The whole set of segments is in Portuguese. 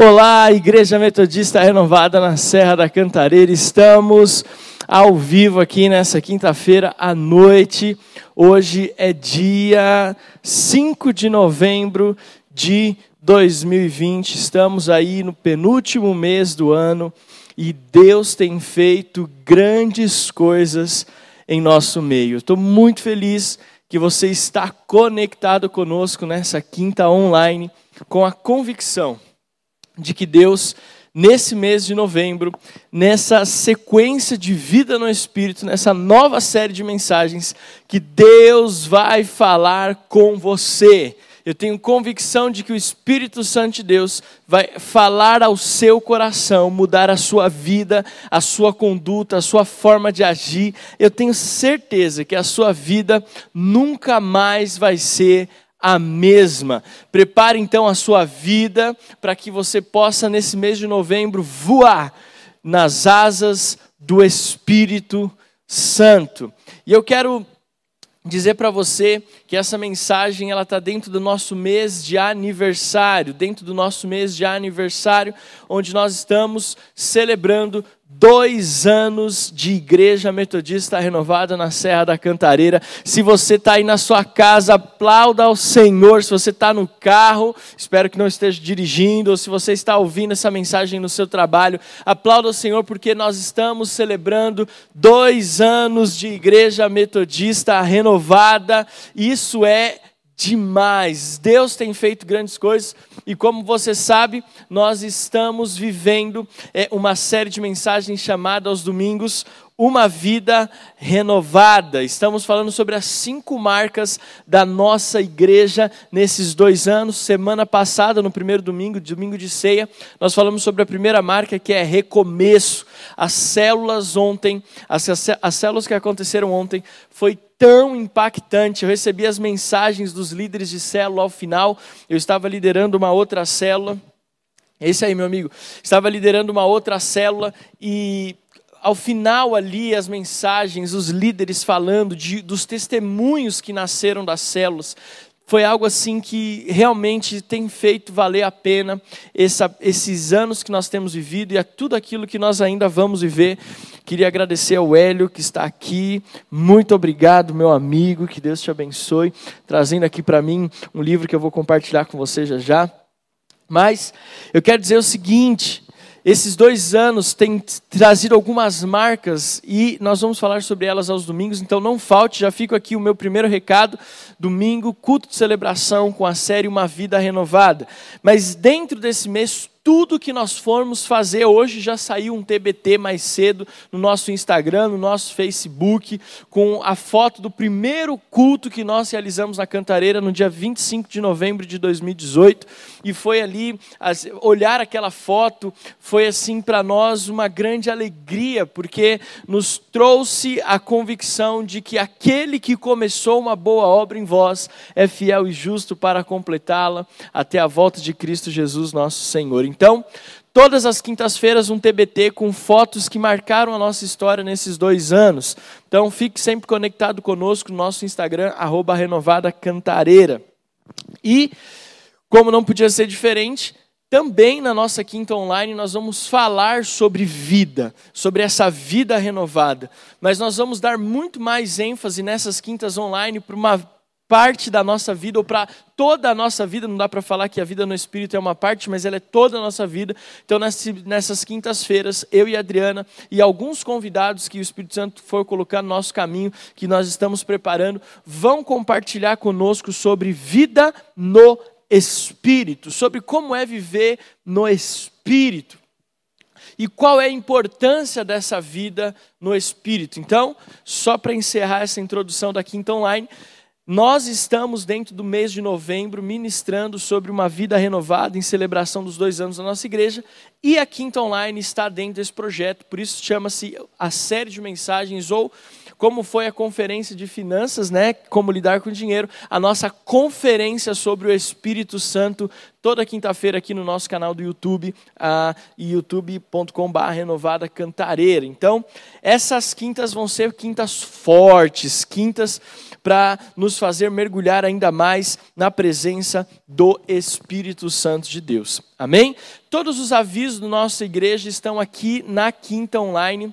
Olá, Igreja Metodista Renovada na Serra da Cantareira. Estamos ao vivo aqui nessa quinta-feira à noite. Hoje é dia 5 de novembro de 2020. Estamos aí no penúltimo mês do ano e Deus tem feito grandes coisas em nosso meio. Estou muito feliz que você está conectado conosco nessa quinta online com a convicção de que Deus, nesse mês de novembro, nessa sequência de vida no Espírito, nessa nova série de mensagens, que Deus vai falar com você. Eu tenho convicção de que o Espírito Santo de Deus vai falar ao seu coração, mudar a sua vida, a sua conduta, a sua forma de agir. Eu tenho certeza que a sua vida nunca mais vai ser a mesma. Prepare então a sua vida para que você possa, nesse mês de novembro, voar nas asas do Espírito Santo. E eu quero dizer para você que essa mensagem ela está dentro do nosso mês de aniversário, dentro do nosso mês de aniversário, onde nós estamos celebrando dois anos de igreja metodista renovada na Serra da Cantareira. Se você está aí na sua casa, aplauda ao Senhor. Se você está no carro, espero que não esteja dirigindo, ou se você está ouvindo essa mensagem no seu trabalho, aplauda ao Senhor, porque nós estamos celebrando dois anos de igreja metodista renovada. Isso é demais. Deus tem feito grandes coisas e, como você sabe, nós estamos vivendo é, uma série de mensagens chamada aos domingos uma vida renovada. Estamos falando sobre as cinco marcas da nossa igreja nesses dois anos. Semana passada, no primeiro domingo, domingo de ceia, nós falamos sobre a primeira marca que é recomeço. As células ontem, as, as células que aconteceram ontem, foi tão impactante. Eu recebi as mensagens dos líderes de célula ao final. Eu estava liderando uma outra célula. Esse aí, meu amigo, estava liderando uma outra célula e ao final ali as mensagens, os líderes falando de, dos testemunhos que nasceram das células, foi algo assim que realmente tem feito valer a pena essa, esses anos que nós temos vivido e a tudo aquilo que nós ainda vamos viver. Queria agradecer ao Hélio que está aqui. Muito obrigado, meu amigo. Que Deus te abençoe. Trazendo aqui para mim um livro que eu vou compartilhar com você já já. Mas eu quero dizer o seguinte: esses dois anos têm trazido algumas marcas e nós vamos falar sobre elas aos domingos, então não falte, já fico aqui o meu primeiro recado, domingo, culto de celebração com a série Uma Vida Renovada. Mas dentro desse mês tudo que nós formos fazer hoje já saiu um TBT mais cedo no nosso Instagram, no nosso Facebook, com a foto do primeiro culto que nós realizamos na Cantareira no dia 25 de novembro de 2018. E foi ali, olhar aquela foto foi assim para nós uma grande alegria, porque nos trouxe a convicção de que aquele que começou uma boa obra em vós é fiel e justo para completá-la até a volta de Cristo Jesus, nosso Senhor. Então, todas as quintas-feiras um TBT com fotos que marcaram a nossa história nesses dois anos. Então, fique sempre conectado conosco no nosso Instagram, arroba Renovada Cantareira. E, como não podia ser diferente, também na nossa quinta online nós vamos falar sobre vida, sobre essa vida renovada. Mas nós vamos dar muito mais ênfase nessas quintas online para uma parte da nossa vida, ou para toda a nossa vida, não dá para falar que a vida no Espírito é uma parte, mas ela é toda a nossa vida. Então, nessas quintas-feiras, eu e a Adriana e alguns convidados que o Espírito Santo for colocar no nosso caminho, que nós estamos preparando, vão compartilhar conosco sobre vida no Espírito, sobre como é viver no Espírito. E qual é a importância dessa vida no Espírito? Então, só para encerrar essa introdução da Quinta Online, nós estamos dentro do mês de novembro ministrando sobre uma vida renovada em celebração dos dois anos da nossa igreja e a Quinta Online está dentro desse projeto, por isso chama-se a série de mensagens ou como foi a conferência de finanças, né, como lidar com dinheiro, a nossa conferência sobre o Espírito Santo toda quinta-feira aqui no nosso canal do YouTube, uh, youtube.com.br renovada cantareira. Então, essas quintas vão ser quintas fortes, quintas para nos fazer mergulhar ainda mais na presença do Espírito Santo de Deus. Amém? Todos os avisos da nossa igreja estão aqui na quinta online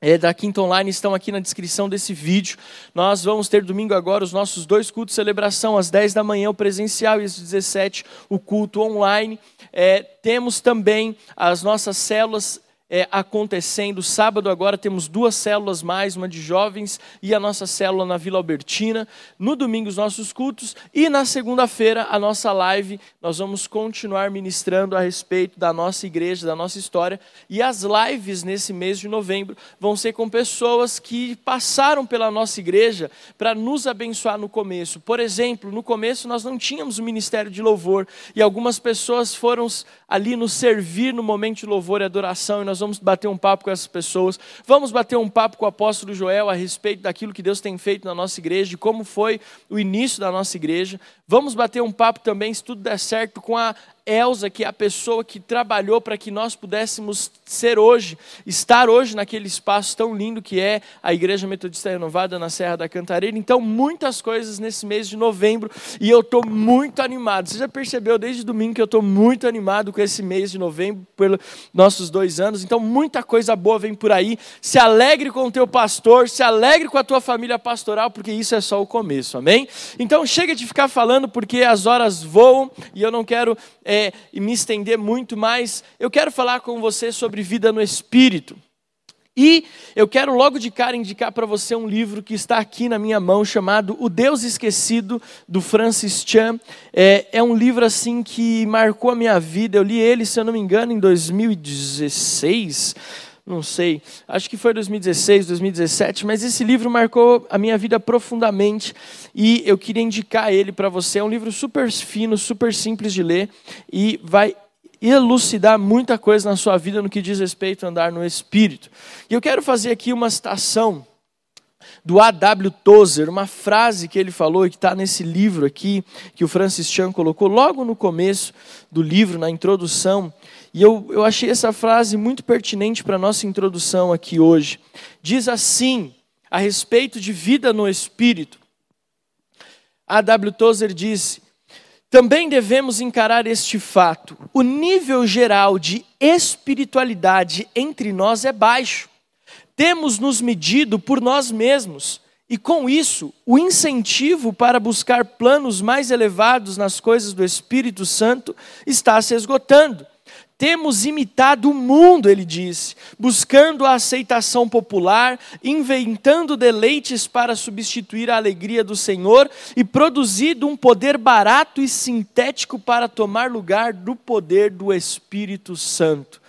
é, da Quinta Online estão aqui na descrição desse vídeo. Nós vamos ter domingo agora os nossos dois cultos de celebração, às 10 da manhã o presencial e às 17 o culto online. É, temos também as nossas células é, acontecendo. Sábado agora temos duas células mais, uma de jovens e a nossa célula na Vila Albertina. No domingo os nossos cultos e na segunda-feira a nossa live. Nós vamos continuar ministrando a respeito da nossa igreja, da nossa história. E as lives nesse mês de novembro vão ser com pessoas que passaram pela nossa igreja para nos abençoar no começo. Por exemplo, no começo nós não tínhamos o ministério de louvor e algumas pessoas foram ali nos servir no momento de louvor e adoração e nós nós vamos bater um papo com essas pessoas, vamos bater um papo com o apóstolo Joel a respeito daquilo que Deus tem feito na nossa igreja, de como foi o início da nossa igreja. Vamos bater um papo também, se tudo der certo, com a Elza, que é a pessoa que trabalhou para que nós pudéssemos ser hoje, estar hoje naquele espaço tão lindo que é a Igreja Metodista Renovada na Serra da Cantareira. Então, muitas coisas nesse mês de novembro e eu estou muito animado. Você já percebeu desde domingo que eu estou muito animado com esse mês de novembro, pelos nossos dois anos. Então, muita coisa boa vem por aí. Se alegre com o teu pastor, se alegre com a tua família pastoral, porque isso é só o começo, amém? Então, chega de ficar falando, porque as horas voam e eu não quero. É, é, e me estender muito mais, eu quero falar com você sobre vida no Espírito. E eu quero logo de cara indicar para você um livro que está aqui na minha mão, chamado O Deus Esquecido, do Francis Chan. É, é, um livro assim que marcou a minha vida. Eu li ele, se eu não me engano, em 2016 não sei, acho que foi 2016, 2017, mas esse livro marcou a minha vida profundamente e eu queria indicar ele para você. É um livro super fino, super simples de ler e vai elucidar muita coisa na sua vida no que diz respeito a andar no Espírito. E eu quero fazer aqui uma citação do A.W. Tozer, uma frase que ele falou e que está nesse livro aqui, que o Francis Chan colocou logo no começo do livro, na introdução, e eu, eu achei essa frase muito pertinente para a nossa introdução aqui hoje. Diz assim, a respeito de vida no Espírito. A W. Tozer disse: também devemos encarar este fato. O nível geral de espiritualidade entre nós é baixo. Temos nos medido por nós mesmos. E com isso, o incentivo para buscar planos mais elevados nas coisas do Espírito Santo está se esgotando. Temos imitado o mundo, ele disse, buscando a aceitação popular, inventando deleites para substituir a alegria do Senhor e produzido um poder barato e sintético para tomar lugar do poder do Espírito Santo.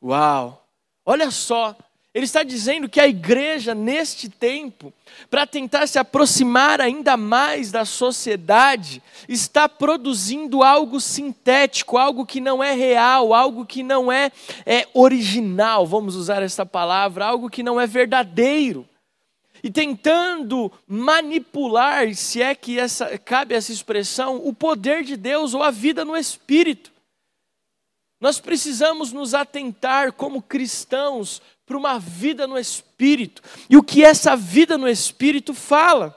Uau! Olha só ele está dizendo que a igreja, neste tempo, para tentar se aproximar ainda mais da sociedade, está produzindo algo sintético, algo que não é real, algo que não é, é original, vamos usar essa palavra, algo que não é verdadeiro. E tentando manipular, se é que essa, cabe essa expressão, o poder de Deus ou a vida no Espírito. Nós precisamos nos atentar como cristãos para uma vida no Espírito. E o que essa vida no Espírito fala?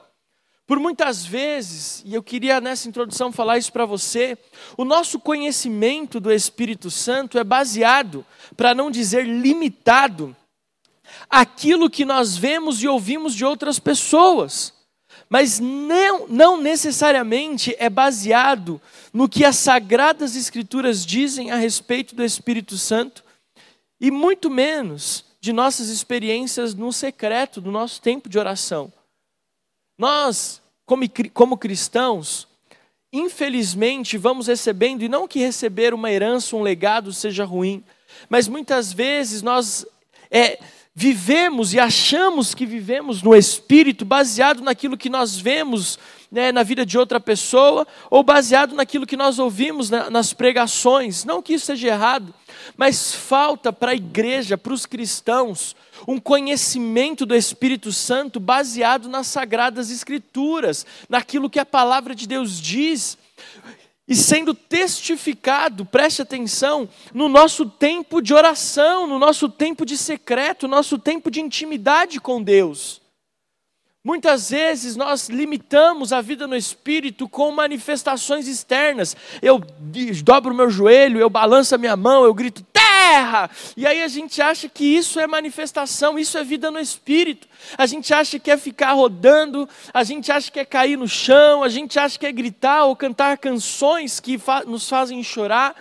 Por muitas vezes, e eu queria nessa introdução falar isso para você, o nosso conhecimento do Espírito Santo é baseado, para não dizer limitado, aquilo que nós vemos e ouvimos de outras pessoas. Mas não, não necessariamente é baseado no que as Sagradas Escrituras dizem a respeito do Espírito Santo, e muito menos de nossas experiências no secreto do nosso tempo de oração. Nós, como, como cristãos, infelizmente vamos recebendo, e não que receber uma herança, um legado seja ruim, mas muitas vezes nós é, vivemos e achamos que vivemos no Espírito baseado naquilo que nós vemos né, na vida de outra pessoa, ou baseado naquilo que nós ouvimos né, nas pregações. Não que isso seja errado, mas falta para a igreja, para os cristãos, um conhecimento do Espírito Santo baseado nas sagradas Escrituras, naquilo que a palavra de Deus diz. e sendo testificado, preste atenção, no nosso tempo de oração, no nosso tempo de secreto, no nosso tempo de intimidade com Deus. Muitas vezes nós limitamos a vida no espírito com manifestações externas. Eu dobro meu joelho, eu balanço a minha mão, eu grito terra! E aí a gente acha que isso é manifestação, isso é vida no espírito. A gente acha que é ficar rodando, a gente acha que é cair no chão, a gente acha que é gritar ou cantar canções que fa nos fazem chorar.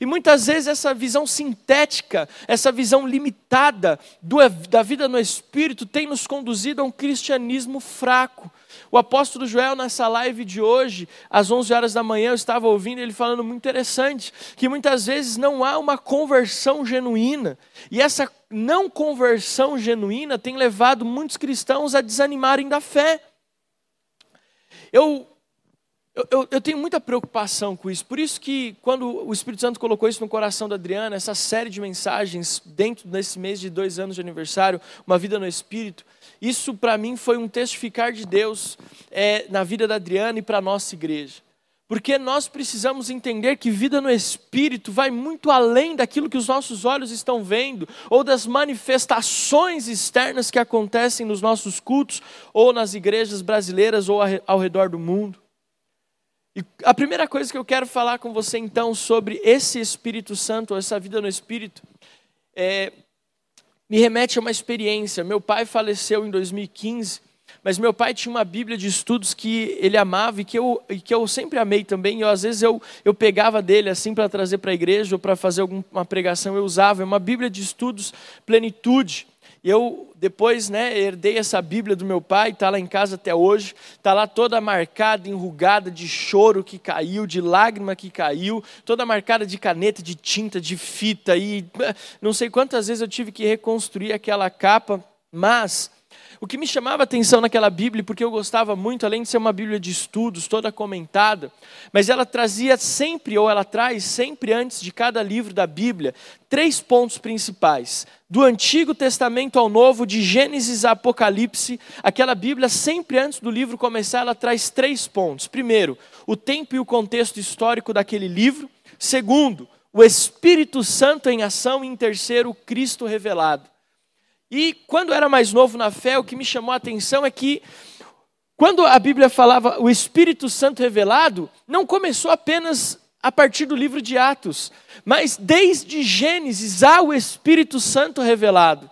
E muitas vezes essa visão sintética, essa visão limitada do, da vida no espírito tem nos conduzido a um cristianismo fraco. O apóstolo Joel, nessa live de hoje, às 11 horas da manhã, eu estava ouvindo ele falando muito interessante, que muitas vezes não há uma conversão genuína. E essa não conversão genuína tem levado muitos cristãos a desanimarem da fé. Eu eu, eu, eu, tenho muita preocupação com isso. Por isso que, quando o Espírito Santo colocou isso no coração da Adriana, essa série de mensagens dentro desse mês de dois anos de aniversário, Uma Vida no Espírito, isso para mim foi um testificar de Deus é, na vida da Adriana e para a nossa igreja. Porque nós precisamos entender que vida no Espírito vai muito além daquilo que os nossos olhos estão vendo, ou das manifestações externas que acontecem nos nossos cultos, ou nas igrejas brasileiras, ou ao redor do mundo. E a primeira coisa que eu quero falar com você então sobre esse Espírito Santo, essa vida no Espírito, é, me remete a uma experiência. Meu pai faleceu em 2015, mas meu pai tinha uma Bíblia de estudos que ele amava e que eu, e que eu sempre amei também. Eu, às vezes eu, eu pegava dele assim para trazer para a igreja ou para fazer alguma pregação, eu usava. É uma Bíblia de estudos Plenitude. Eu depois, né, herdei essa Bíblia do meu pai, está lá em casa até hoje, está lá toda marcada, enrugada de choro que caiu, de lágrima que caiu, toda marcada de caneta, de tinta, de fita e não sei quantas vezes eu tive que reconstruir aquela capa, mas o que me chamava atenção naquela Bíblia, porque eu gostava muito, além de ser uma Bíblia de estudos, toda comentada, mas ela trazia sempre, ou ela traz sempre antes de cada livro da Bíblia, três pontos principais. Do Antigo Testamento ao Novo, de Gênesis a Apocalipse, aquela Bíblia, sempre antes do livro começar, ela traz três pontos. Primeiro, o tempo e o contexto histórico daquele livro. Segundo, o Espírito Santo em ação. E em terceiro, o Cristo revelado. E quando era mais novo na fé, o que me chamou a atenção é que, quando a Bíblia falava o Espírito Santo revelado, não começou apenas a partir do livro de Atos, mas desde Gênesis há o Espírito Santo revelado.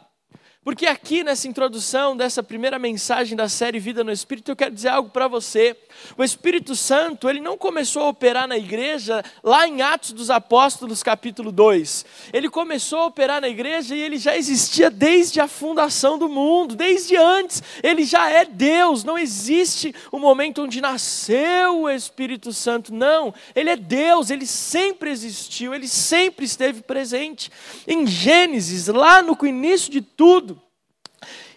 Porque aqui nessa introdução dessa primeira mensagem da série Vida no Espírito, eu quero dizer algo para você. O Espírito Santo, ele não começou a operar na igreja lá em Atos dos Apóstolos, capítulo 2. Ele começou a operar na igreja e ele já existia desde a fundação do mundo, desde antes. Ele já é Deus. Não existe o um momento onde nasceu o Espírito Santo. Não, ele é Deus, ele sempre existiu, ele sempre esteve presente. Em Gênesis, lá no início de tudo,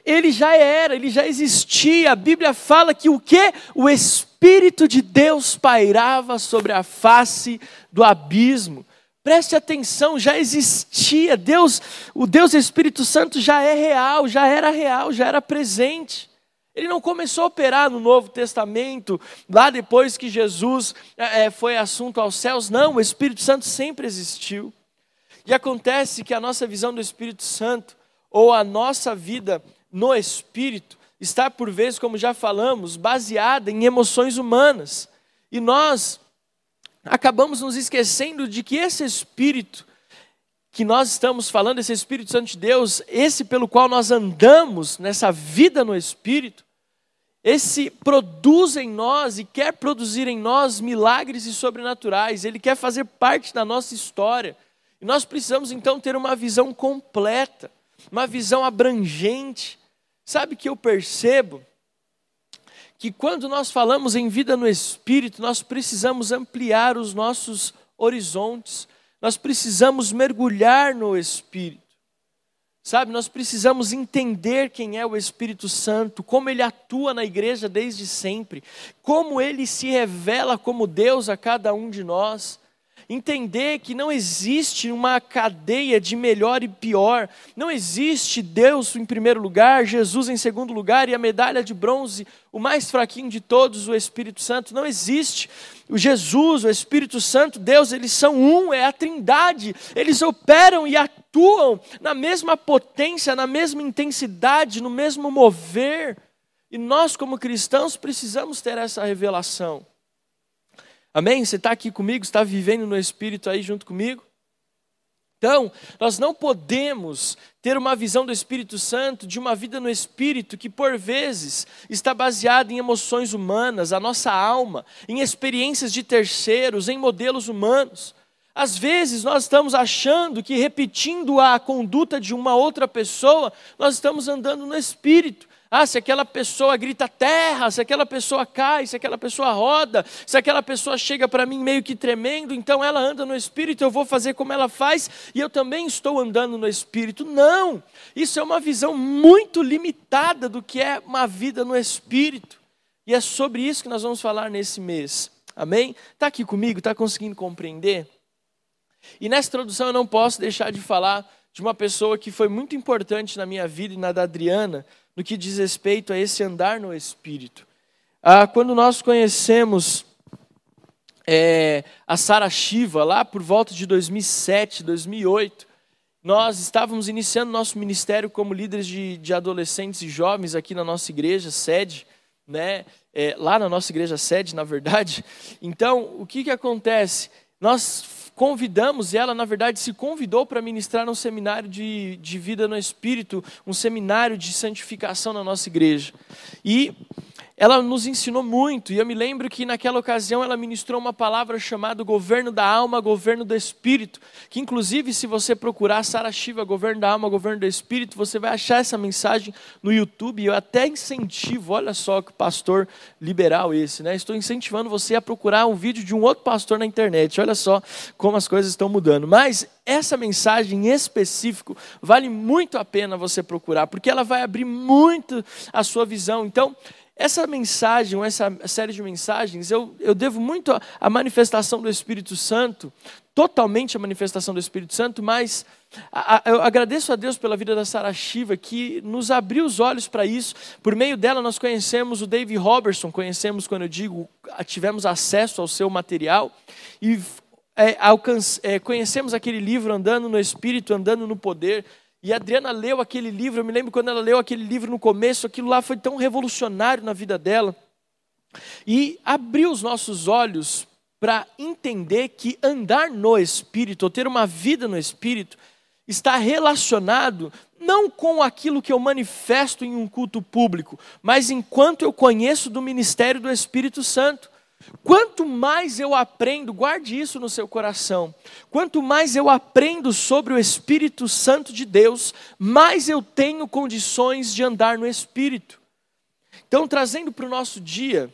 ele já era, ele já existia. A Bíblia fala que o que? O Espírito de Deus pairava sobre a face do abismo. Preste atenção, já existia. Deus, o Deus Espírito Santo já é real, já era real, já era presente. Ele não começou a operar no Novo Testamento, lá depois que Jesus é, foi assunto aos céus. Não, o Espírito Santo sempre existiu. E acontece que a nossa visão do Espírito Santo, ou a nossa vida no espírito está, por vezes, como já falamos, baseada em emoções humanas. E nós acabamos nos esquecendo de que esse espírito que nós estamos falando, esse Espírito Santo de Deus, esse pelo qual nós andamos nessa vida no Espírito, esse produz em nós e quer produzir em nós milagres e sobrenaturais, ele quer fazer parte da nossa história. E nós precisamos então ter uma visão completa, uma visão abrangente, Sabe que eu percebo que quando nós falamos em vida no espírito, nós precisamos ampliar os nossos horizontes, nós precisamos mergulhar no espírito. Sabe, nós precisamos entender quem é o Espírito Santo, como ele atua na igreja desde sempre, como ele se revela como Deus a cada um de nós. Entender que não existe uma cadeia de melhor e pior, não existe Deus em primeiro lugar, Jesus em segundo lugar e a medalha de bronze, o mais fraquinho de todos, o Espírito Santo, não existe. O Jesus, o Espírito Santo, Deus, eles são um, é a Trindade, eles operam e atuam na mesma potência, na mesma intensidade, no mesmo mover. E nós, como cristãos, precisamos ter essa revelação. Amém? Você está aqui comigo, está vivendo no Espírito aí junto comigo? Então, nós não podemos ter uma visão do Espírito Santo, de uma vida no Espírito, que por vezes está baseada em emoções humanas, a nossa alma, em experiências de terceiros, em modelos humanos. Às vezes nós estamos achando que repetindo a conduta de uma outra pessoa, nós estamos andando no Espírito. Ah, se aquela pessoa grita terra, se aquela pessoa cai, se aquela pessoa roda, se aquela pessoa chega para mim meio que tremendo, então ela anda no espírito, eu vou fazer como ela faz e eu também estou andando no espírito. Não! Isso é uma visão muito limitada do que é uma vida no espírito. E é sobre isso que nós vamos falar nesse mês. Amém? Está aqui comigo? Está conseguindo compreender? E nessa introdução eu não posso deixar de falar de uma pessoa que foi muito importante na minha vida e na da Adriana, no que diz respeito a esse andar no Espírito. Ah, quando nós conhecemos é, a Sara Shiva, lá por volta de 2007, 2008, nós estávamos iniciando nosso ministério como líderes de, de adolescentes e jovens aqui na nossa igreja, sede, né? É, lá na nossa igreja sede, na verdade. Então, o que, que acontece? Nós convidamos, ela, na verdade, se convidou para ministrar um seminário de, de vida no Espírito, um seminário de santificação na nossa igreja. E ela nos ensinou muito, e eu me lembro que naquela ocasião ela ministrou uma palavra chamada governo da alma, governo do espírito, que inclusive se você procurar Sara Shiva, governo da alma, governo do espírito, você vai achar essa mensagem no YouTube, e eu até incentivo, olha só que pastor liberal esse, né? Estou incentivando você a procurar um vídeo de um outro pastor na internet, olha só como as coisas estão mudando. Mas essa mensagem em específico vale muito a pena você procurar, porque ela vai abrir muito a sua visão. Então, essa mensagem, essa série de mensagens, eu, eu devo muito à manifestação do Espírito Santo, totalmente à manifestação do Espírito Santo, mas a, a, eu agradeço a Deus pela vida da Sara Shiva, que nos abriu os olhos para isso. Por meio dela, nós conhecemos o Dave Robertson, conhecemos, quando eu digo, tivemos acesso ao seu material, e é, é, conhecemos aquele livro Andando no Espírito, Andando no Poder, e a Adriana leu aquele livro, eu me lembro quando ela leu aquele livro no começo, aquilo lá foi tão revolucionário na vida dela. E abriu os nossos olhos para entender que andar no Espírito, ou ter uma vida no Espírito, está relacionado não com aquilo que eu manifesto em um culto público, mas enquanto eu conheço do ministério do Espírito Santo. Quanto mais eu aprendo, guarde isso no seu coração. Quanto mais eu aprendo sobre o Espírito Santo de Deus, mais eu tenho condições de andar no Espírito. Então, trazendo para o nosso dia,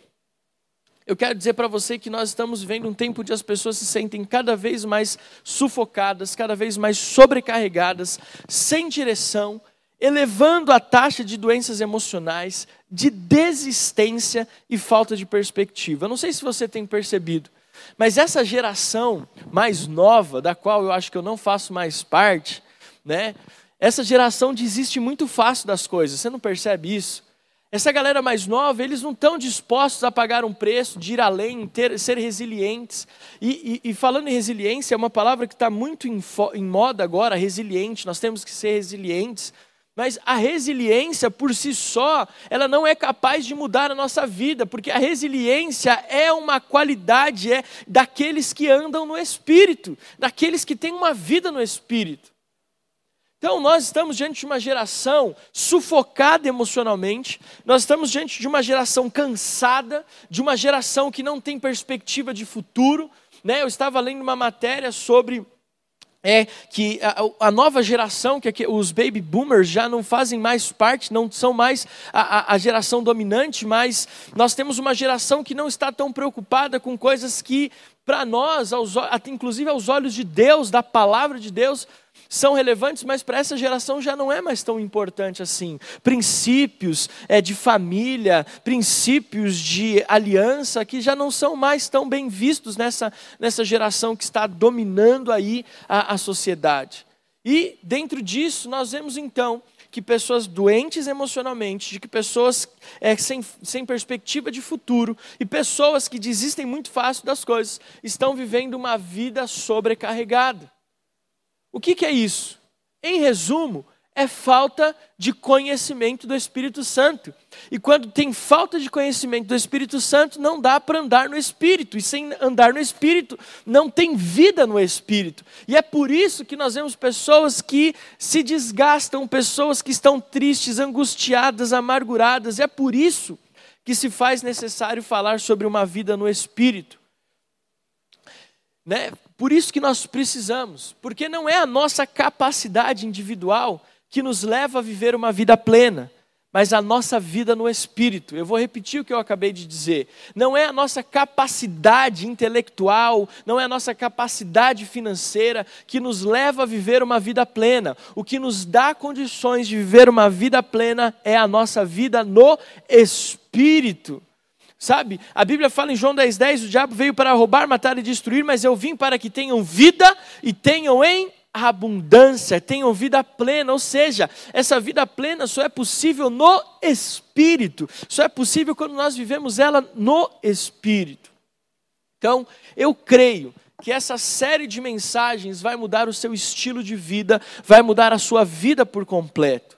eu quero dizer para você que nós estamos vivendo um tempo onde as pessoas se sentem cada vez mais sufocadas, cada vez mais sobrecarregadas, sem direção, elevando a taxa de doenças emocionais, de desistência e falta de perspectiva. Eu não sei se você tem percebido, mas essa geração mais nova, da qual eu acho que eu não faço mais parte, né? Essa geração desiste muito fácil das coisas. Você não percebe isso? Essa galera mais nova, eles não estão dispostos a pagar um preço, de ir além, ter, ser resilientes. E, e, e, falando em resiliência, é uma palavra que está muito em, em moda agora, resiliente. Nós temos que ser resilientes. Mas a resiliência por si só, ela não é capaz de mudar a nossa vida, porque a resiliência é uma qualidade é daqueles que andam no espírito, daqueles que têm uma vida no espírito. Então, nós estamos diante de uma geração sufocada emocionalmente, nós estamos diante de uma geração cansada, de uma geração que não tem perspectiva de futuro. Né? Eu estava lendo uma matéria sobre é que a, a, nova geração, que os baby boomers já não fazem mais parte, não são mais a, a, geração dominante, mas nós temos uma geração que não está tão preocupada com coisas que, para nós, aos, inclusive aos olhos de Deus, da palavra de Deus, são relevantes, mas para essa geração já não é mais tão importante assim. Princípios é, de família, princípios de aliança, que já não são mais tão bem vistos nessa, nessa geração que está dominando aí a, a sociedade. E dentro disso, nós vemos então que pessoas doentes emocionalmente, de que pessoas é, sem, sem perspectiva de futuro e pessoas que desistem muito fácil das coisas estão vivendo uma vida sobrecarregada. O que, que é isso? Em resumo, é falta de conhecimento do Espírito Santo. E quando tem falta de conhecimento do Espírito Santo, não dá para andar no Espírito. E sem andar no Espírito, não tem vida no Espírito. E é por isso que nós vemos pessoas que se desgastam, pessoas que estão tristes, angustiadas, amarguradas. E é por isso que se faz necessário falar sobre uma vida no Espírito. Né? Por isso que nós precisamos, porque não é a nossa capacidade individual que nos leva a viver uma vida plena, mas a nossa vida no espírito. Eu vou repetir o que eu acabei de dizer. Não é a nossa capacidade intelectual, não é a nossa capacidade financeira que nos leva a viver uma vida plena. O que nos dá condições de viver uma vida plena é a nossa vida no espírito. Sabe? A Bíblia fala em João 10,10: 10, o diabo veio para roubar, matar e destruir, mas eu vim para que tenham vida e tenham em abundância, tenham vida plena, ou seja, essa vida plena só é possível no Espírito, só é possível quando nós vivemos ela no Espírito. Então, eu creio que essa série de mensagens vai mudar o seu estilo de vida, vai mudar a sua vida por completo.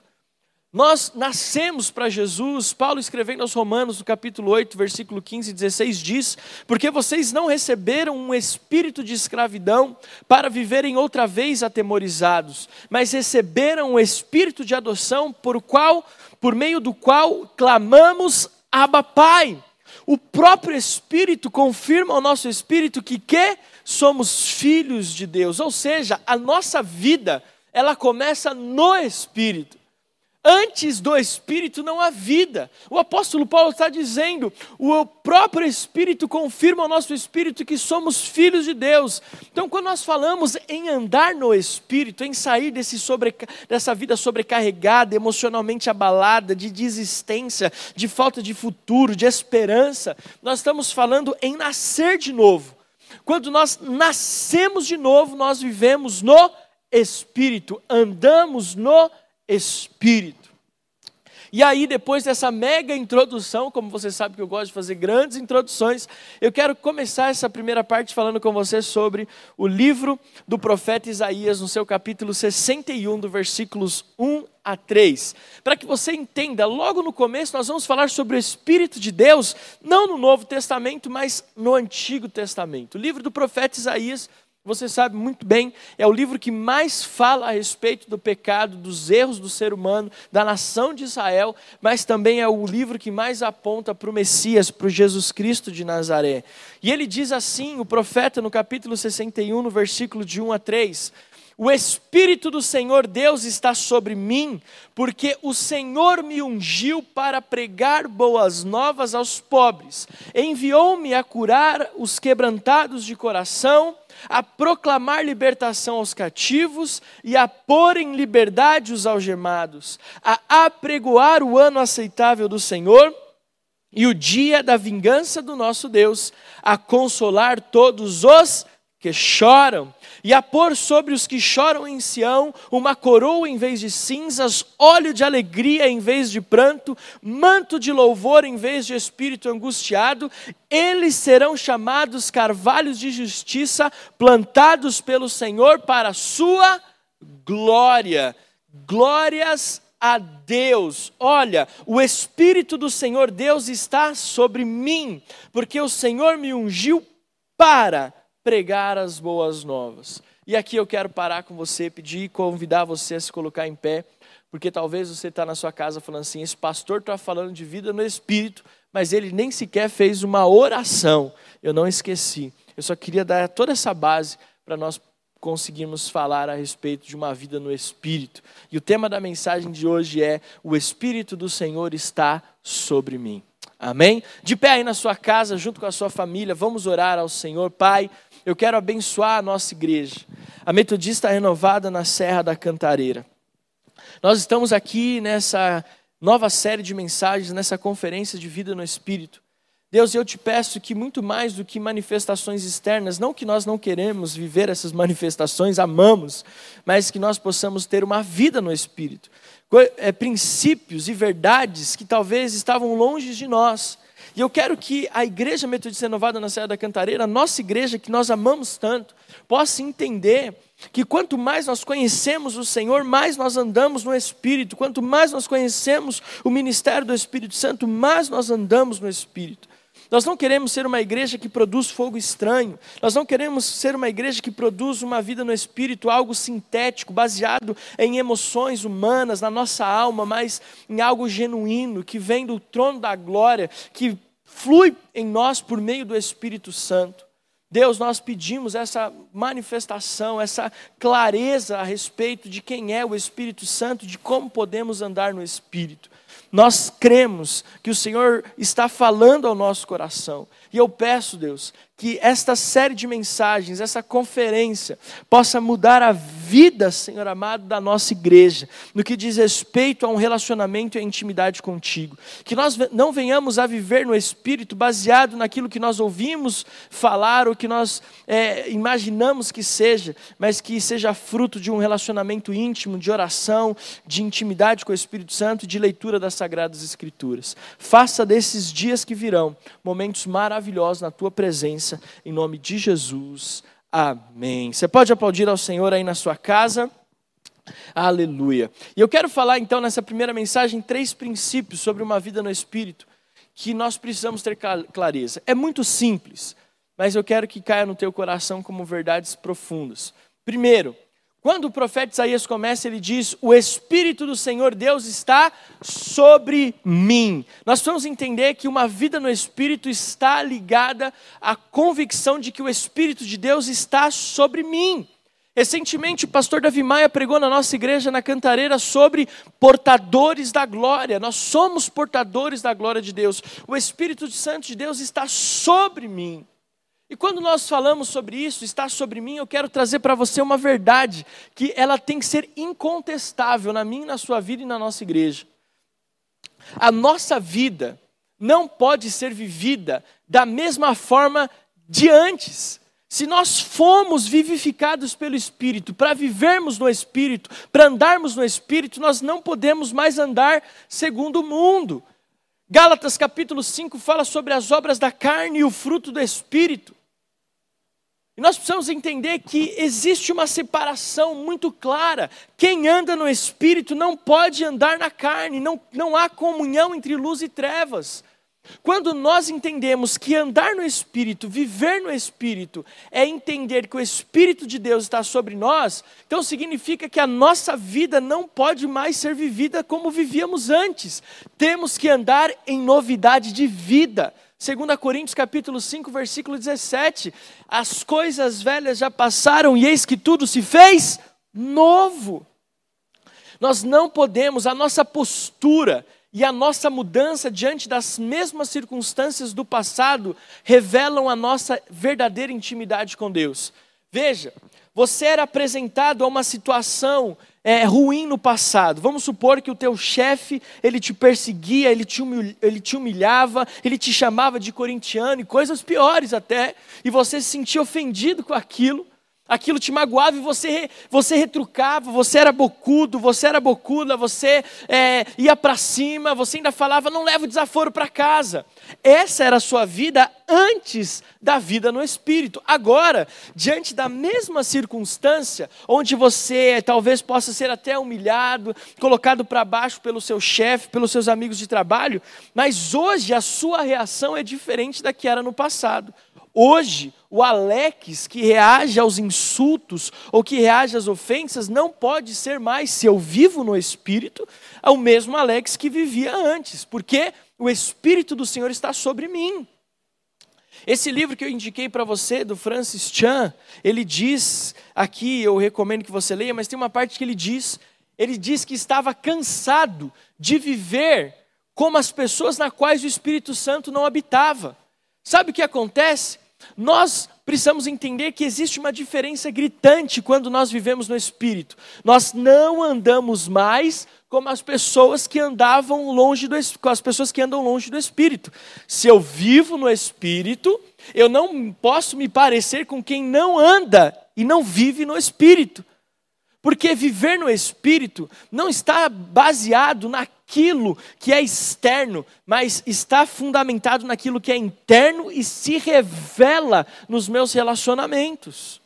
Nós nascemos para Jesus, Paulo escrevendo aos Romanos, no capítulo 8, versículo 15 e 16, diz: Porque vocês não receberam um espírito de escravidão para viverem outra vez atemorizados, mas receberam o um espírito de adoção, por, qual, por meio do qual clamamos Abba Pai. O próprio Espírito confirma ao nosso espírito que, que somos filhos de Deus, ou seja, a nossa vida, ela começa no Espírito. Antes do Espírito não há vida. O apóstolo Paulo está dizendo: o próprio Espírito confirma ao nosso Espírito que somos filhos de Deus. Então, quando nós falamos em andar no Espírito, em sair desse sobre, dessa vida sobrecarregada, emocionalmente abalada, de desistência, de falta de futuro, de esperança, nós estamos falando em nascer de novo. Quando nós nascemos de novo, nós vivemos no Espírito, andamos no Espírito Espírito. E aí, depois dessa mega introdução, como você sabe que eu gosto de fazer grandes introduções, eu quero começar essa primeira parte falando com você sobre o livro do profeta Isaías, no seu capítulo 61, do versículos 1 a 3. Para que você entenda, logo no começo nós vamos falar sobre o Espírito de Deus, não no Novo Testamento, mas no Antigo Testamento. O livro do profeta Isaías você sabe muito bem, é o livro que mais fala a respeito do pecado, dos erros do ser humano, da nação de Israel, mas também é o livro que mais aponta para o Messias, para o Jesus Cristo de Nazaré. E ele diz assim, o profeta, no capítulo 61, no versículo de 1 a 3: O Espírito do Senhor Deus está sobre mim, porque o Senhor me ungiu para pregar boas novas aos pobres, enviou-me a curar os quebrantados de coração a proclamar libertação aos cativos e a pôr em liberdade os algemados, a apregoar o ano aceitável do Senhor e o dia da vingança do nosso Deus, a consolar todos os que choram, e a pôr sobre os que choram em Sião uma coroa em vez de cinzas, óleo de alegria em vez de pranto, manto de louvor em vez de espírito angustiado, eles serão chamados carvalhos de justiça, plantados pelo Senhor para a sua glória. Glórias a Deus. Olha, o Espírito do Senhor Deus está sobre mim, porque o Senhor me ungiu para pregar as boas novas. E aqui eu quero parar com você, pedir e convidar você a se colocar em pé, porque talvez você está na sua casa falando assim: esse pastor está falando de vida no Espírito, mas ele nem sequer fez uma oração. Eu não esqueci. Eu só queria dar toda essa base para nós conseguirmos falar a respeito de uma vida no Espírito. E o tema da mensagem de hoje é: O Espírito do Senhor está sobre mim. Amém? De pé aí na sua casa, junto com a sua família, vamos orar ao Senhor. Pai, eu quero abençoar a nossa igreja, a Metodista Renovada na Serra da Cantareira. Nós estamos aqui nessa nova série de mensagens, nessa conferência de vida no Espírito. Deus, eu te peço que muito mais do que manifestações externas, não que nós não queremos viver essas manifestações, amamos, mas que nós possamos ter uma vida no Espírito. É, princípios e verdades que talvez estavam longe de nós. E eu quero que a Igreja Metodista Renovada na Serra da Cantareira, a nossa igreja que nós amamos tanto, possa entender que quanto mais nós conhecemos o Senhor, mais nós andamos no Espírito. Quanto mais nós conhecemos o ministério do Espírito Santo, mais nós andamos no Espírito. Nós não queremos ser uma igreja que produz fogo estranho. Nós não queremos ser uma igreja que produz uma vida no espírito, algo sintético, baseado em emoções humanas, na nossa alma, mas em algo genuíno, que vem do trono da glória, que flui em nós por meio do Espírito Santo. Deus, nós pedimos essa manifestação, essa clareza a respeito de quem é o Espírito Santo, de como podemos andar no Espírito. Nós cremos que o Senhor está falando ao nosso coração. E eu peço, Deus, que esta série de mensagens, essa conferência, possa mudar a vida, Senhor amado, da nossa igreja, no que diz respeito a um relacionamento e a intimidade contigo. Que nós não venhamos a viver no Espírito baseado naquilo que nós ouvimos falar ou que nós é, imaginamos que seja, mas que seja fruto de um relacionamento íntimo, de oração, de intimidade com o Espírito Santo e de leitura das Sagradas Escrituras. Faça desses dias que virão momentos maravilhosos na tua presença em nome de Jesus. Amém. Você pode aplaudir ao Senhor aí na sua casa? Aleluia. E eu quero falar então nessa primeira mensagem três princípios sobre uma vida no Espírito que nós precisamos ter clareza. É muito simples, mas eu quero que caia no teu coração como verdades profundas. Primeiro, quando o profeta Isaías começa, ele diz: O Espírito do Senhor Deus está sobre mim. Nós precisamos entender que uma vida no Espírito está ligada à convicção de que o Espírito de Deus está sobre mim. Recentemente, o pastor Davi Maia pregou na nossa igreja, na Cantareira, sobre portadores da glória. Nós somos portadores da glória de Deus. O Espírito Santo de Deus está sobre mim. E quando nós falamos sobre isso, está sobre mim, eu quero trazer para você uma verdade que ela tem que ser incontestável na minha, na sua vida e na nossa igreja. A nossa vida não pode ser vivida da mesma forma de antes. Se nós fomos vivificados pelo Espírito, para vivermos no Espírito, para andarmos no Espírito, nós não podemos mais andar segundo o mundo. Gálatas capítulo 5 fala sobre as obras da carne e o fruto do Espírito. E nós precisamos entender que existe uma separação muito clara. Quem anda no Espírito não pode andar na carne, não, não há comunhão entre luz e trevas. Quando nós entendemos que andar no Espírito, viver no Espírito, é entender que o Espírito de Deus está sobre nós, então significa que a nossa vida não pode mais ser vivida como vivíamos antes. Temos que andar em novidade de vida. 2 Coríntios capítulo 5, versículo 17. As coisas velhas já passaram e eis que tudo se fez novo. Nós não podemos, a nossa postura e a nossa mudança diante das mesmas circunstâncias do passado revelam a nossa verdadeira intimidade com Deus. Veja, você era apresentado a uma situação é, ruim no passado. Vamos supor que o teu chefe, ele te perseguia, ele te, ele te humilhava, ele te chamava de corintiano e coisas piores até, e você se sentia ofendido com aquilo aquilo te magoava e você, você retrucava, você era bocudo, você era bocuda, você é, ia para cima, você ainda falava, não leva o desaforo para casa. Essa era a sua vida antes da vida no Espírito. Agora, diante da mesma circunstância, onde você talvez possa ser até humilhado, colocado para baixo pelo seu chefe, pelos seus amigos de trabalho, mas hoje a sua reação é diferente da que era no passado. Hoje, o Alex que reage aos insultos ou que reage às ofensas não pode ser mais, se eu vivo no Espírito, o mesmo Alex que vivia antes, porque o Espírito do Senhor está sobre mim. Esse livro que eu indiquei para você, do Francis Chan, ele diz, aqui eu recomendo que você leia, mas tem uma parte que ele diz, ele diz que estava cansado de viver como as pessoas na quais o Espírito Santo não habitava. Sabe o que acontece? nós precisamos entender que existe uma diferença gritante quando nós vivemos no Espírito. Nós não andamos mais como as pessoas que andavam longe do as pessoas que andam longe do Espírito. Se eu vivo no Espírito, eu não posso me parecer com quem não anda e não vive no Espírito. Porque viver no Espírito não está baseado naquilo que é externo, mas está fundamentado naquilo que é interno e se revela nos meus relacionamentos.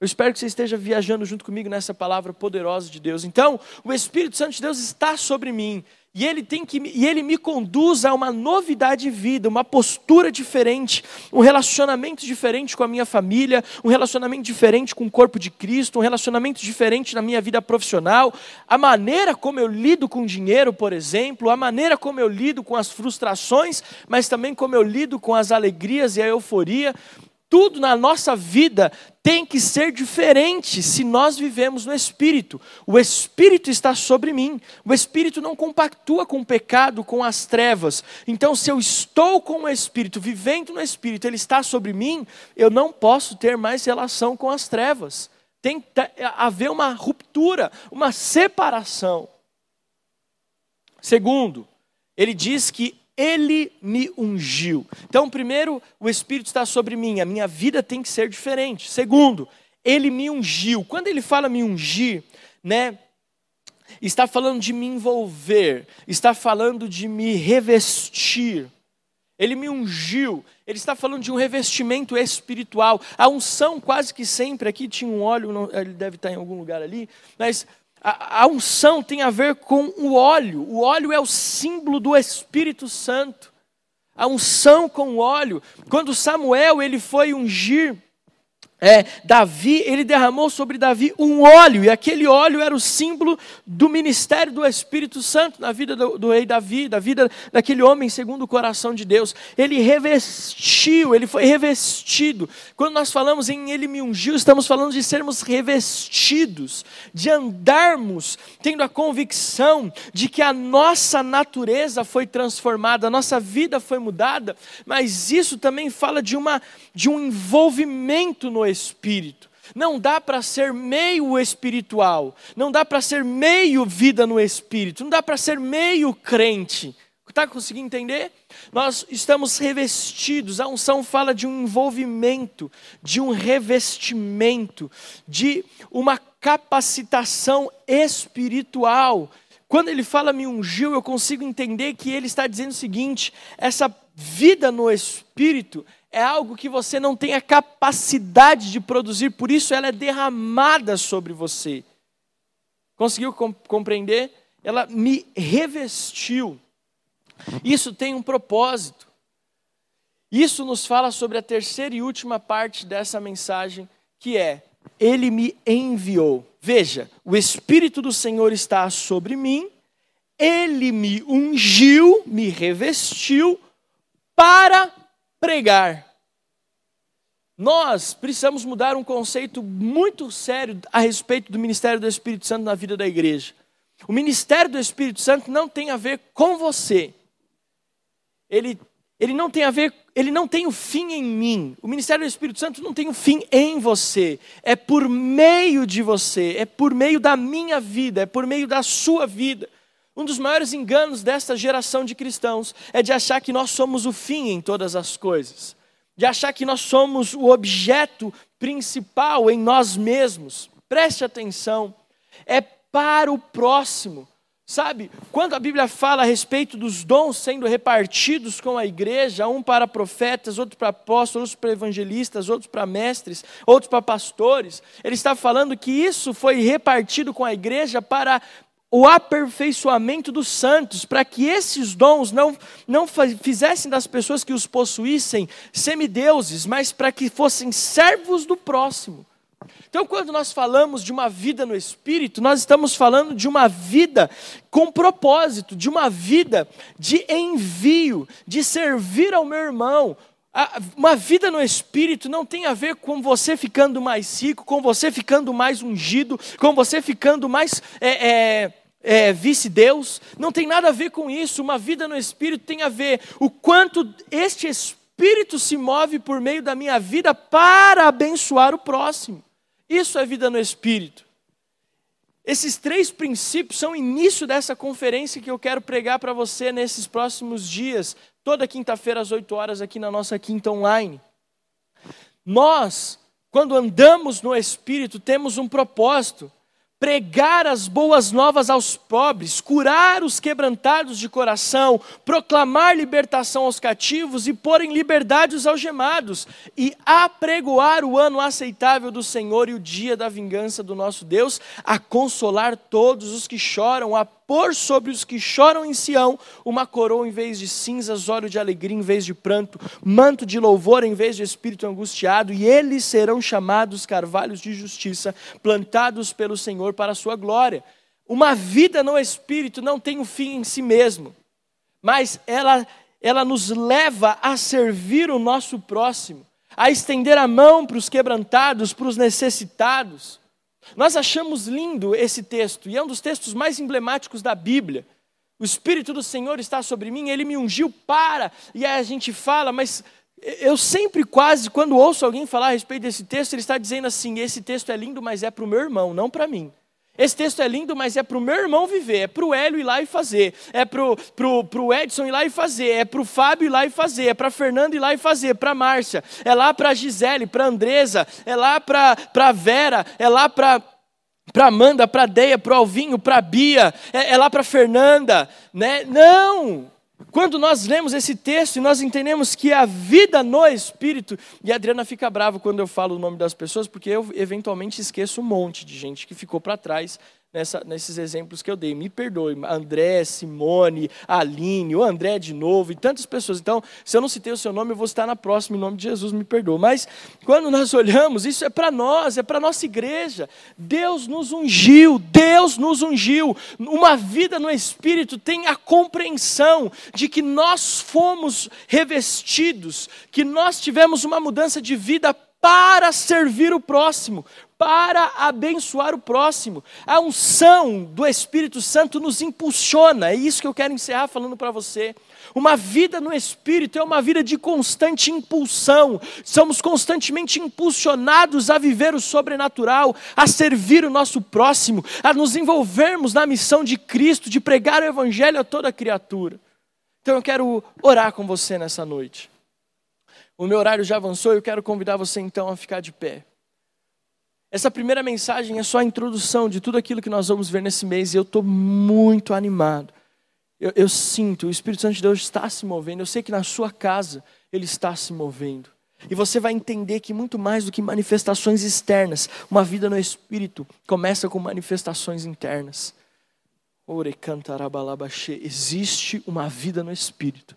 Eu espero que você esteja viajando junto comigo nessa palavra poderosa de Deus. Então, o Espírito Santo de Deus está sobre mim. E ele, tem que, e ele me conduz a uma novidade de vida, uma postura diferente, um relacionamento diferente com a minha família, um relacionamento diferente com o corpo de Cristo, um relacionamento diferente na minha vida profissional, a maneira como eu lido com dinheiro, por exemplo, a maneira como eu lido com as frustrações, mas também como eu lido com as alegrias e a euforia. Tudo na nossa vida tem que ser diferente se nós vivemos no Espírito. O Espírito está sobre mim. O Espírito não compactua com o pecado, com as trevas. Então, se eu estou com o Espírito, vivendo no Espírito, ele está sobre mim, eu não posso ter mais relação com as trevas. Tem que haver uma ruptura, uma separação. Segundo, ele diz que ele me ungiu. Então, primeiro, o Espírito está sobre mim, a minha vida tem que ser diferente. Segundo, ele me ungiu. Quando ele fala me ungir, né, está falando de me envolver, está falando de me revestir. Ele me ungiu. Ele está falando de um revestimento espiritual. A unção, quase que sempre, aqui tinha um óleo, ele deve estar em algum lugar ali, mas a, a unção tem a ver com o óleo. O óleo é o símbolo do Espírito Santo. A unção com o óleo. Quando Samuel ele foi ungir é, Davi, ele derramou sobre Davi um óleo, e aquele óleo era o símbolo do ministério do Espírito Santo na vida do, do, rei Davi, da vida daquele homem segundo o coração de Deus. Ele revestiu, ele foi revestido. Quando nós falamos em ele me ungiu, estamos falando de sermos revestidos, de andarmos tendo a convicção de que a nossa natureza foi transformada, a nossa vida foi mudada, mas isso também fala de, uma, de um envolvimento no espírito. Não dá para ser meio espiritual, não dá para ser meio vida no espírito, não dá para ser meio crente. Está conseguindo entender? Nós estamos revestidos, a unção fala de um envolvimento, de um revestimento, de uma capacitação espiritual. Quando ele fala me ungiu, eu consigo entender que ele está dizendo o seguinte: essa vida no espírito é algo que você não tem a capacidade de produzir, por isso ela é derramada sobre você. Conseguiu compreender? Ela me revestiu. Isso tem um propósito. Isso nos fala sobre a terceira e última parte dessa mensagem, que é: Ele me enviou. Veja, o Espírito do Senhor está sobre mim, Ele me ungiu, me revestiu para pregar. Nós precisamos mudar um conceito muito sério a respeito do ministério do Espírito Santo na vida da igreja. O ministério do Espírito Santo não tem a ver com você. Ele, ele não tem a ver, ele não tem o fim em mim. O ministério do Espírito Santo não tem o fim em você. É por meio de você, é por meio da minha vida, é por meio da sua vida. Um dos maiores enganos desta geração de cristãos é de achar que nós somos o fim em todas as coisas, de achar que nós somos o objeto principal em nós mesmos. Preste atenção, é para o próximo. Sabe, quando a Bíblia fala a respeito dos dons sendo repartidos com a igreja, um para profetas, outro para apóstolos, outros para evangelistas, outros para mestres, outros para pastores, ele está falando que isso foi repartido com a igreja para o aperfeiçoamento dos santos, para que esses dons não, não fizessem das pessoas que os possuíssem semideuses, mas para que fossem servos do próximo. Então, quando nós falamos de uma vida no Espírito, nós estamos falando de uma vida com propósito, de uma vida de envio, de servir ao meu irmão, uma vida no Espírito não tem a ver com você ficando mais rico, com você ficando mais ungido, com você ficando mais é, é, é, vice-deus, não tem nada a ver com isso. Uma vida no Espírito tem a ver o quanto este Espírito Espírito se move por meio da minha vida para abençoar o próximo. Isso é vida no Espírito. Esses três princípios são o início dessa conferência que eu quero pregar para você nesses próximos dias, toda quinta-feira às 8 horas aqui na nossa quinta online. Nós, quando andamos no Espírito, temos um propósito pregar as boas novas aos pobres, curar os quebrantados de coração, proclamar libertação aos cativos e pôr em liberdade os algemados, e apregoar o ano aceitável do Senhor e o dia da vingança do nosso Deus, a consolar todos os que choram, a pôr sobre os que choram em Sião uma coroa em vez de cinzas, óleo de alegria em vez de pranto, manto de louvor em vez de espírito angustiado, e eles serão chamados carvalhos de justiça, plantados pelo Senhor para a sua glória. Uma vida no espírito não tem um fim em si mesmo, mas ela, ela nos leva a servir o nosso próximo, a estender a mão para os quebrantados, para os necessitados. Nós achamos lindo esse texto, e é um dos textos mais emblemáticos da Bíblia. O Espírito do Senhor está sobre mim, ele me ungiu para. E aí a gente fala, mas eu sempre, quase, quando ouço alguém falar a respeito desse texto, ele está dizendo assim: esse texto é lindo, mas é para o meu irmão, não para mim. Esse texto é lindo, mas é para o meu irmão viver, é para o Hélio ir lá e fazer, é para o Edson ir lá e fazer, é para o Fábio ir lá e fazer, é para a Fernanda ir lá e fazer, para Márcia, é lá para Gisele, para Andresa, é lá para Vera, é lá para para Amanda, para Deia, para Alvinho, para Bia, é, é lá para Fernanda, né? Não! Quando nós lemos esse texto e nós entendemos que a vida no Espírito, e a Adriana fica brava quando eu falo o nome das pessoas, porque eu eventualmente esqueço um monte de gente que ficou para trás nessa, nesses exemplos que eu dei. Me perdoe, André, Simone, Aline, o André de novo e tantas pessoas. Então, se eu não citei o seu nome, eu vou estar na próxima, em nome de Jesus, me perdoe. Mas quando nós olhamos, isso é para nós, é para a nossa igreja. Deus nos ungiu, Deus nos ungiu. Uma vida no Espírito tem a compreensão de que nós fomos revestidos, que nós tivemos uma mudança de vida para servir o próximo, para abençoar o próximo. A unção do Espírito Santo nos impulsiona, é isso que eu quero encerrar falando para você. Uma vida no Espírito é uma vida de constante impulsão. Somos constantemente impulsionados a viver o sobrenatural, a servir o nosso próximo, a nos envolvermos na missão de Cristo, de pregar o Evangelho a toda criatura. Então eu quero orar com você nessa noite. O meu horário já avançou eu quero convidar você então a ficar de pé. Essa primeira mensagem é só a introdução de tudo aquilo que nós vamos ver nesse mês e eu estou muito animado. Eu, eu, sinto, o Espírito Santo de Deus está se movendo. Eu sei que na sua casa ele está se movendo. E você vai entender que muito mais do que manifestações externas, uma vida no Espírito começa com manifestações internas. Existe uma vida no Espírito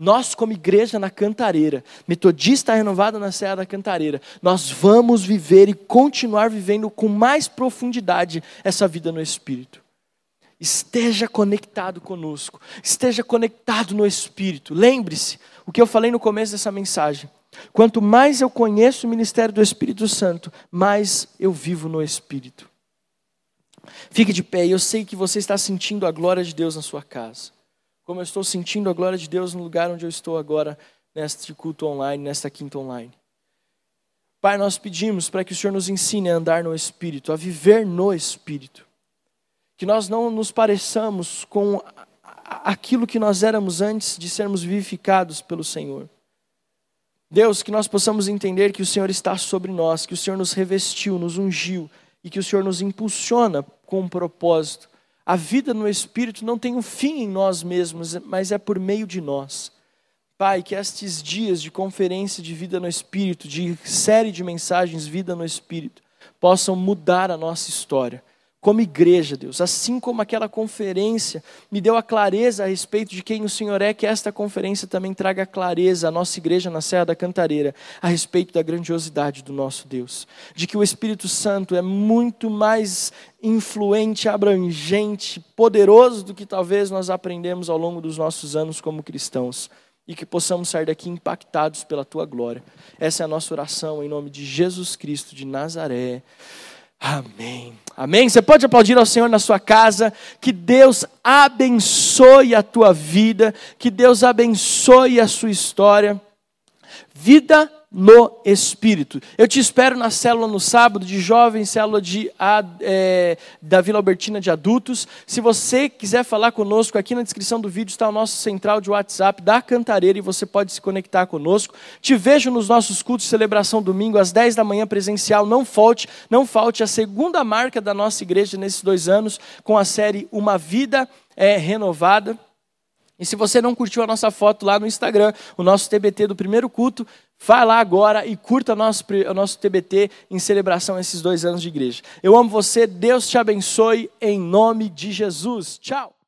nós, como igreja na Cantareira, metodista renovada na Serra da Cantareira, nós vamos viver e continuar vivendo com mais profundidade essa vida no Espírito. Esteja conectado conosco, esteja conectado no Espírito. Lembre-se o que eu falei no começo dessa mensagem. Quanto mais eu conheço o ministério do Espírito Santo, mais eu vivo no Espírito. Fique de pé, eu sei que você está sentindo a glória de Deus na sua casa como eu estou sentindo a glória de Deus no lugar onde eu estou agora, neste culto online, nesta quinta online. Pai, nós pedimos para que o Senhor nos ensine a andar no Espírito, a viver no Espírito. Que nós não nos pareçamos com aquilo que nós éramos antes de sermos vivificados pelo Senhor. Deus, que nós possamos entender que o Senhor está sobre nós, que o Senhor nos revestiu, nos ungiu e que o Senhor nos impulsiona com um propósito a vida no Espírito não tem um fim em nós mesmos, mas é por meio de nós. Pai, que estes dias de conferência de vida no Espírito, de série de mensagens Vida no Espírito, possam mudar a nossa história como igreja, Deus, assim como aquela conferência me deu a clareza a respeito de quem o Senhor é, que esta conferência também traga clareza à nossa igreja na Serra da Cantareira a respeito da grandiosidade do nosso Deus, de que o Espírito Santo é muito mais influente, abrangente, poderoso do que talvez nós aprendemos ao longo dos nossos anos como cristãos e que possamos sair daqui impactados pela tua glória. Essa é a nossa oração em nome de Jesus Cristo de Nazaré. Amém. Amém. Você pode aplaudir ao Senhor na sua casa. Que Deus abençoe a tua vida. Que Deus abençoe a sua história. Vida no Espírito. Eu te espero na célula no sábado de jovens, célula de, é, da Vila Albertina de adultos. Se você quiser falar conosco, aqui na descrição do vídeo está o nosso central de WhatsApp da Cantareira e você pode se conectar conosco. Te vejo nos nossos cultos de celebração domingo às 10 da manhã presencial. Não falte, não falte a segunda marca da nossa igreja nesses dois anos com a série Uma Vida é, Renovada. E se você não curtiu a nossa foto lá no Instagram, o nosso TBT do primeiro culto, vá lá agora e curta nosso, o nosso TBT em celebração a esses dois anos de igreja. Eu amo você, Deus te abençoe, em nome de Jesus. Tchau!